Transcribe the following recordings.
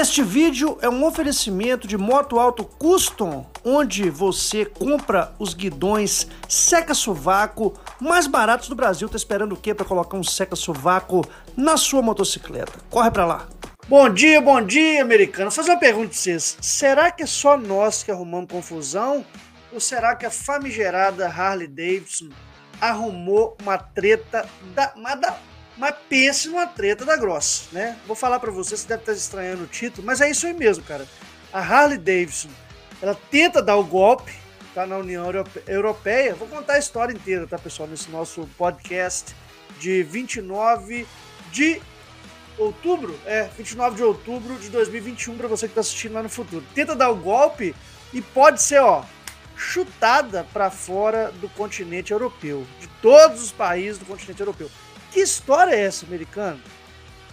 Este vídeo é um oferecimento de Moto Alto Custom, onde você compra os guidões seca-sovaco mais baratos do Brasil. Tá esperando o quê para colocar um seca-sovaco na sua motocicleta? Corre para lá. Bom dia, bom dia, americano. Vou fazer uma pergunta pra vocês. Será que é só nós que arrumamos confusão? Ou será que a famigerada Harley Davidson arrumou uma treta da, da mas pense numa treta da grossa, né? Vou falar para você, você deve estar estranhando o título, mas é isso aí mesmo, cara. A Harley Davidson, ela tenta dar o golpe, tá na União Europeia. Vou contar a história inteira, tá, pessoal, nesse nosso podcast de 29 de outubro, é, 29 de outubro de 2021 para você que está assistindo lá no futuro. Tenta dar o golpe e pode ser, ó, chutada para fora do continente europeu, de todos os países do continente europeu. Que história é essa, americano?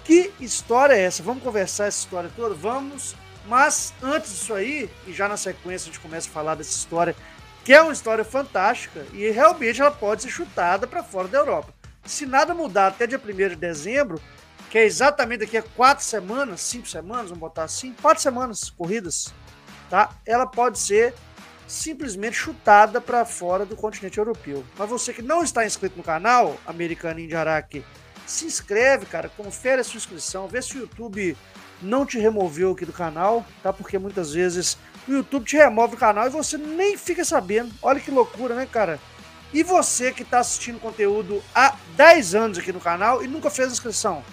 Que história é essa? Vamos conversar essa história toda? Vamos. Mas antes disso aí, e já na sequência a gente começa a falar dessa história, que é uma história fantástica e realmente ela pode ser chutada para fora da Europa. Se nada mudar até dia 1 de dezembro, que é exatamente daqui a quatro semanas, cinco semanas, vamos botar assim, quatro semanas corridas, tá? Ela pode ser simplesmente chutada para fora do continente europeu. Mas você que não está inscrito no canal Americaninho de Araque, se inscreve, cara, confere a sua inscrição, vê se o YouTube não te removeu aqui do canal, tá? Porque muitas vezes o YouTube te remove do canal e você nem fica sabendo. Olha que loucura, né, cara? E você que está assistindo conteúdo há 10 anos aqui no canal e nunca fez inscrição.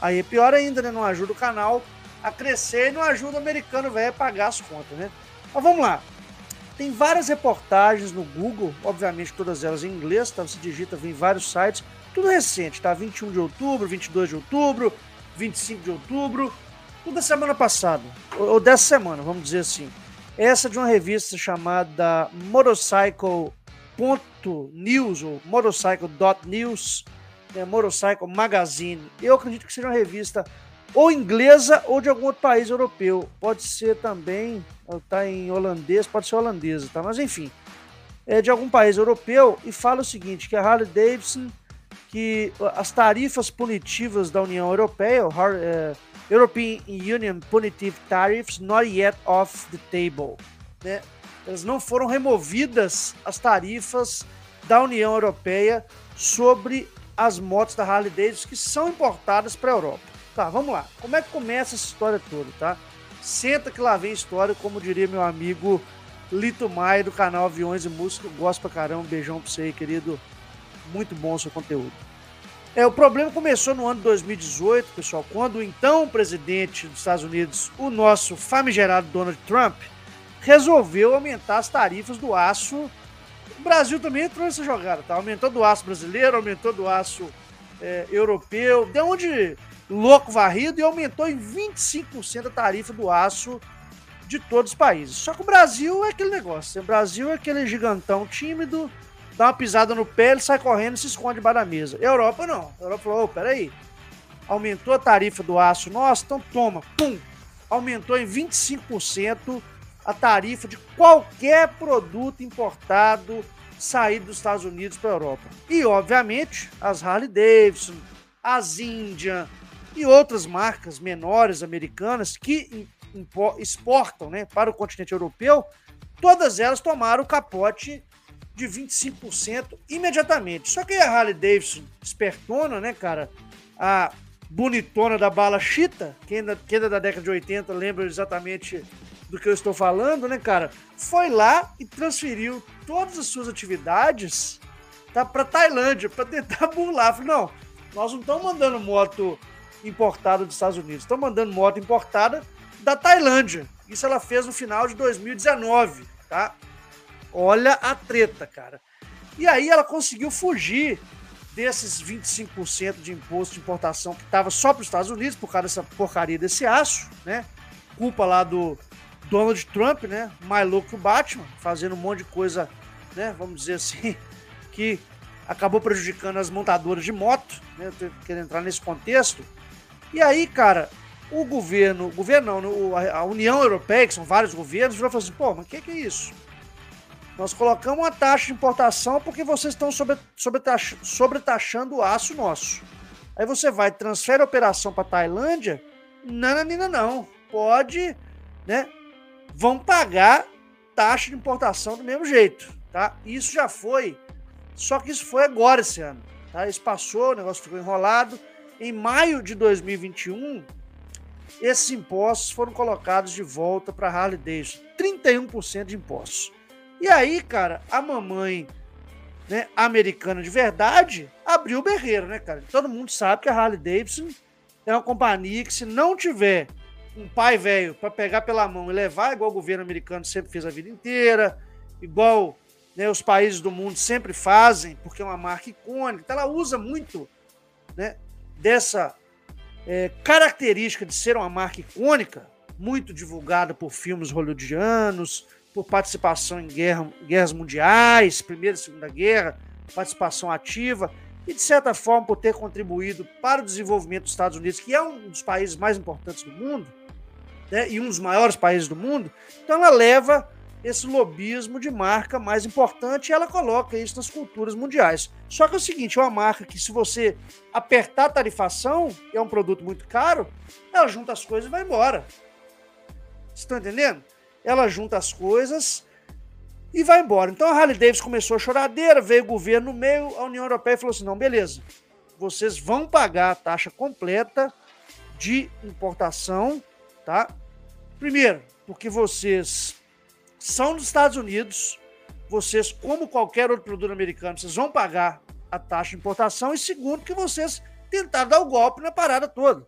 Aí é pior ainda, né? Não ajuda o canal a crescer e não ajuda o americano velho a pagar as contas, né? Mas vamos lá. Tem várias reportagens no Google, obviamente todas elas em inglês, tá? Você digita, vem vários sites, tudo recente, tá? 21 de outubro, 22 de outubro, 25 de outubro, tudo da semana passada, ou dessa semana, vamos dizer assim. Essa de uma revista chamada Motorcycle.news ou Motorcycle.news, né? Motorcycle Magazine. Eu acredito que seja uma revista ou inglesa ou de algum outro país europeu. Pode ser também, está em holandês, pode ser holandesa, tá? Mas enfim, é de algum país europeu e fala o seguinte, que a Harley Davidson, que as tarifas punitivas da União Europeia, é, European Union Punitive Tariffs, not yet off the table, né? Elas não foram removidas as tarifas da União Europeia sobre as motos da Harley Davidson que são importadas para a Europa. Tá, vamos lá. Como é que começa essa história toda, tá? Senta que lá vem história, como diria meu amigo Lito Maia do canal Aviões e Música. Gosto pra caramba. Beijão pra você querido. Muito bom o seu conteúdo. É, o problema começou no ano de 2018, pessoal, quando o então presidente dos Estados Unidos, o nosso famigerado Donald Trump, resolveu aumentar as tarifas do aço. O Brasil também entrou nessa jogada, tá? Aumentou do aço brasileiro, aumentou do aço é, europeu. De onde louco varrido e aumentou em 25% a tarifa do aço de todos os países. Só que o Brasil é aquele negócio. Né? O Brasil é aquele gigantão tímido, dá uma pisada no pé, ele sai correndo e se esconde debaixo da mesa. Europa não. A Europa falou: oh, peraí, aumentou a tarifa do aço nosso, então toma, pum, aumentou em 25% a tarifa de qualquer produto importado saído dos Estados Unidos para a Europa. E, obviamente, as Harley Davidson, as Indian, e outras marcas menores americanas que exportam né, para o continente europeu, todas elas tomaram o capote de 25% imediatamente. Só que a Harley Davidson, espertona, né, cara, a bonitona da bala chita, quem ainda, quem ainda da década de 80 lembra exatamente do que eu estou falando, né, cara, foi lá e transferiu todas as suas atividades tá, para Tailândia, para tentar burlar. Falei, não, nós não estamos mandando moto importada dos Estados Unidos. Estão mandando moto importada da Tailândia. Isso ela fez no final de 2019, tá? Olha a treta, cara. E aí ela conseguiu fugir desses 25% de imposto de importação que estava só para os Estados Unidos por causa dessa porcaria desse aço, né? Culpa lá do Donald Trump, né? Mais louco que o Batman, fazendo um monte de coisa, né? Vamos dizer assim, que acabou prejudicando as montadoras de moto, né? Eu querendo entrar nesse contexto. E aí, cara, o governo, o governo não, a União Europeia, que são vários governos, virou e falou assim, pô, mas o que, que é isso? Nós colocamos uma taxa de importação porque vocês estão sobre, sobretaxando o aço nosso. Aí você vai, transfere a operação para Tailândia, não, não, pode, né? Vão pagar taxa de importação do mesmo jeito, tá? Isso já foi, só que isso foi agora esse ano, tá? Isso passou, o negócio ficou enrolado. Em maio de 2021, esses impostos foram colocados de volta para Harley Davidson, 31% de impostos. E aí, cara, a mamãe né, americana de verdade, abriu o berreiro, né, cara? Todo mundo sabe que a Harley Davidson é uma companhia que, se não tiver um pai velho para pegar pela mão e levar, igual o governo americano sempre fez a vida inteira, igual né, os países do mundo sempre fazem, porque é uma marca icônica, então ela usa muito né, dessa é, característica de ser uma marca icônica, muito divulgada por filmes hollywoodianos, por participação em guerra, guerras mundiais, Primeira e Segunda Guerra, participação ativa, e de certa forma por ter contribuído para o desenvolvimento dos Estados Unidos, que é um dos países mais importantes do mundo, né, e um dos maiores países do mundo, então ela leva esse lobismo de marca mais importante e ela coloca isso nas culturas mundiais. Só que é o seguinte, é uma marca que se você apertar a tarifação, é um produto muito caro, ela junta as coisas e vai embora. Estão entendendo? ela junta as coisas e vai embora. Então a Harley Davidson começou a choradeira, veio o governo no meio, a União Europeia falou assim: não, beleza, vocês vão pagar a taxa completa de importação, tá? Primeiro, porque vocês são dos Estados Unidos, vocês, como qualquer outro produto americano, vocês vão pagar a taxa de importação, e segundo, que vocês tentaram dar o golpe na parada toda.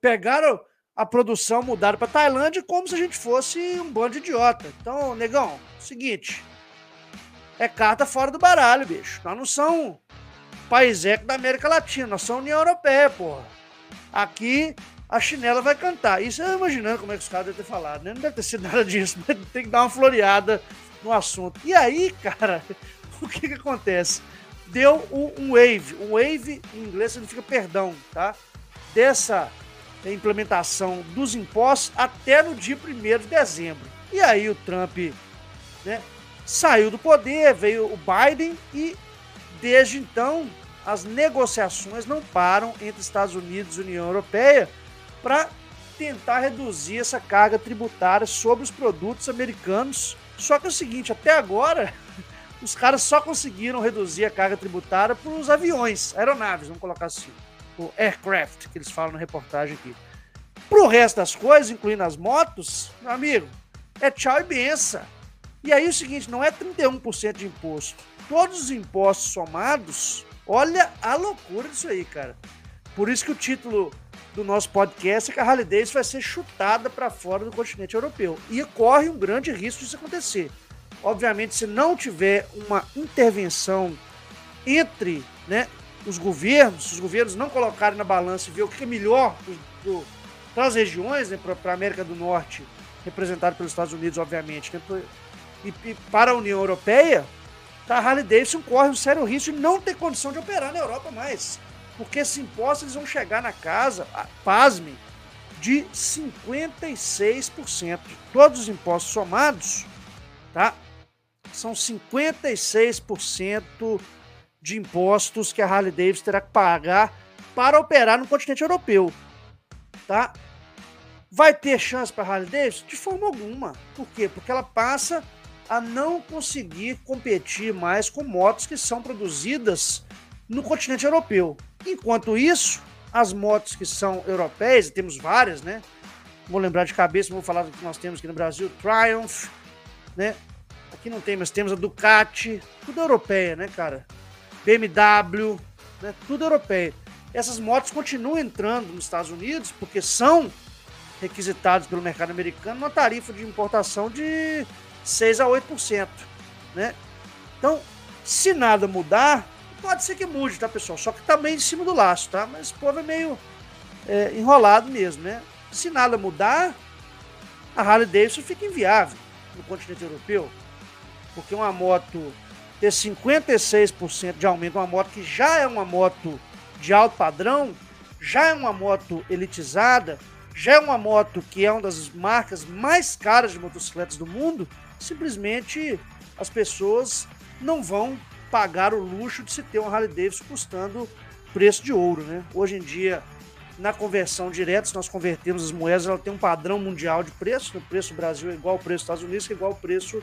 Pegaram a produção mudada para Tailândia como se a gente fosse um bando de idiota. Então, negão, seguinte. É carta fora do baralho, bicho. Nós não somos país eco da América Latina, nós somos União Europeia, porra. Aqui a chinela vai cantar. Isso eu imaginando como é que os caras devem ter falado, né? Não deve ter sido nada disso, mas tem que dar uma floreada no assunto. E aí, cara, o que que acontece? Deu um wave. Um wave em inglês significa perdão, tá? Dessa implementação dos impostos até no dia 1 de dezembro. E aí o Trump né, saiu do poder, veio o Biden e desde então as negociações não param entre Estados Unidos e União Europeia para tentar reduzir essa carga tributária sobre os produtos americanos. Só que é o seguinte, até agora os caras só conseguiram reduzir a carga tributária para os aviões, aeronaves, vamos colocar assim o aircraft, que eles falam na reportagem aqui. Pro resto das coisas, incluindo as motos, meu amigo, é tchau e benção. E aí o seguinte, não é 31% de imposto. Todos os impostos somados, olha a loucura disso aí, cara. Por isso que o título do nosso podcast é que a Harley Davidson vai ser chutada para fora do continente europeu. E corre um grande risco disso acontecer. Obviamente, se não tiver uma intervenção entre né, os governos, se os governos não colocarem na balança e ver o que é melhor para as regiões, né, para a América do Norte, representado pelos Estados Unidos, obviamente, né, e, e, para a União Europeia, tá, a Harley Davidson corre um sério risco de não ter condição de operar na Europa mais. Porque esses impostos eles vão chegar na casa, pasme, de 56%. Todos os impostos somados, tá? São 56% de impostos que a Harley Davidson terá que pagar para operar no continente europeu. Tá? Vai ter chance para a Harley Davidson? De forma alguma. Por quê? Porque ela passa a não conseguir competir mais com motos que são produzidas no continente europeu. Enquanto isso, as motos que são europeias, temos várias, né? Vou lembrar de cabeça, vou falar do que nós temos aqui no Brasil, Triumph, né? Aqui não tem, mas temos a Ducati, tudo europeia, né, cara? BMW, né, tudo europeia. Essas motos continuam entrando nos Estados Unidos porque são requisitados pelo mercado americano uma tarifa de importação de 6 a 8%, né? Então, se nada mudar, pode ser que mude, tá, pessoal? Só que também em cima do laço, tá? Mas o povo é meio é, enrolado mesmo, né? Se nada mudar, a Harley Davidson fica inviável no continente europeu, porque uma moto ter 56% de aumento, uma moto que já é uma moto de alto padrão, já é uma moto elitizada, já é uma moto que é uma das marcas mais caras de motocicletas do mundo, simplesmente as pessoas não vão pagar o luxo de se ter uma Harley Davidson custando preço de ouro, né? Hoje em dia, na conversão direta, se nós convertermos as moedas, ela tem um padrão mundial de preço. O preço do Brasil é igual ao preço dos Estados Unidos, que é igual ao preço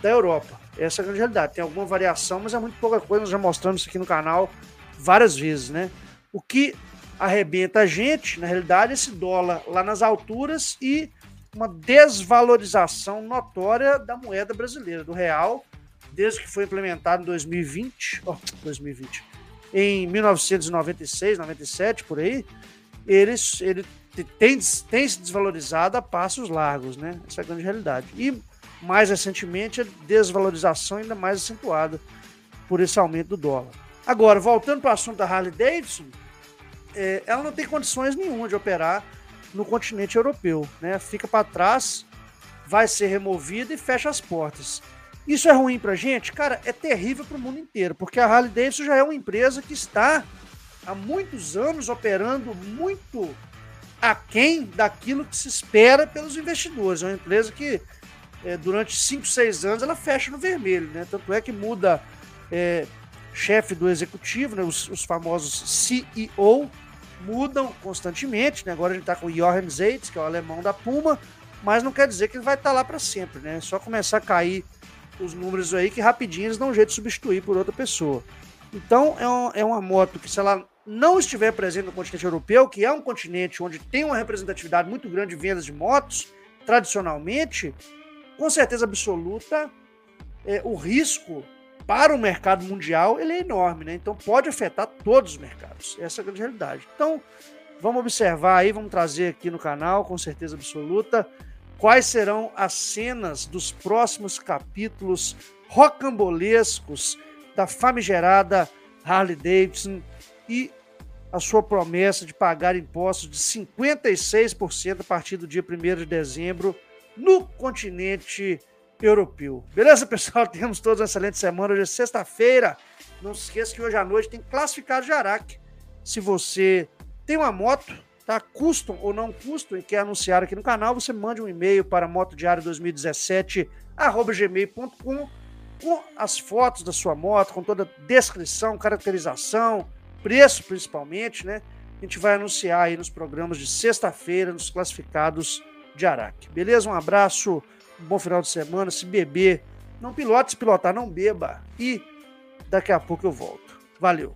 da Europa. Essa é a grande realidade. Tem alguma variação, mas é muito pouca coisa. Nós já mostramos isso aqui no canal várias vezes, né? O que arrebenta a gente, na realidade, é esse dólar lá nas alturas e uma desvalorização notória da moeda brasileira, do real, desde que foi implementado em 2020, oh, 2020, em 1996, 97, por aí, ele, ele tem, tem se desvalorizado a passos largos, né? Essa é a grande realidade. E, mais recentemente, a desvalorização ainda mais acentuada por esse aumento do dólar. Agora, voltando para o assunto da Harley Davidson, é, ela não tem condições nenhuma de operar no continente europeu, né? Fica para trás, vai ser removida e fecha as portas. Isso é ruim para a gente? Cara, é terrível para o mundo inteiro, porque a Harley Davidson já é uma empresa que está há muitos anos operando muito aquém daquilo que se espera pelos investidores. É uma empresa que é, durante 5, 6 anos ela fecha no vermelho, né? Tanto é que muda é, chefe do executivo, né? os, os famosos CEO, mudam constantemente. Né? Agora a gente está com o Jochen Zeitz, que é o alemão da Puma, mas não quer dizer que ele vai estar tá lá para sempre. Né? É só começar a cair os números aí que rapidinho eles dão um jeito de substituir por outra pessoa. Então é, um, é uma moto que, se ela não estiver presente no continente europeu, que é um continente onde tem uma representatividade muito grande de vendas de motos, tradicionalmente, com certeza absoluta, é, o risco para o mercado mundial ele é enorme, né? Então pode afetar todos os mercados. Essa é a grande realidade. Então vamos observar aí, vamos trazer aqui no canal, com certeza absoluta, quais serão as cenas dos próximos capítulos rocambolescos da famigerada Harley Davidson e a sua promessa de pagar impostos de 56% a partir do dia 1 de dezembro no continente europeu. Beleza, pessoal? Temos todos uma excelente semana. Hoje é sexta-feira. Não se esqueça que hoje à noite tem classificado de Araque. Se você tem uma moto, tá? Custom ou não custom e quer anunciar aqui no canal, você mande um e-mail para motodiário2017@gmail.com com as fotos da sua moto, com toda a descrição, caracterização, preço principalmente, né? A gente vai anunciar aí nos programas de sexta-feira, nos classificados de Araque. Beleza? Um abraço um bom final de semana. Se beber, não pilote, se pilotar, não beba. E daqui a pouco eu volto. Valeu!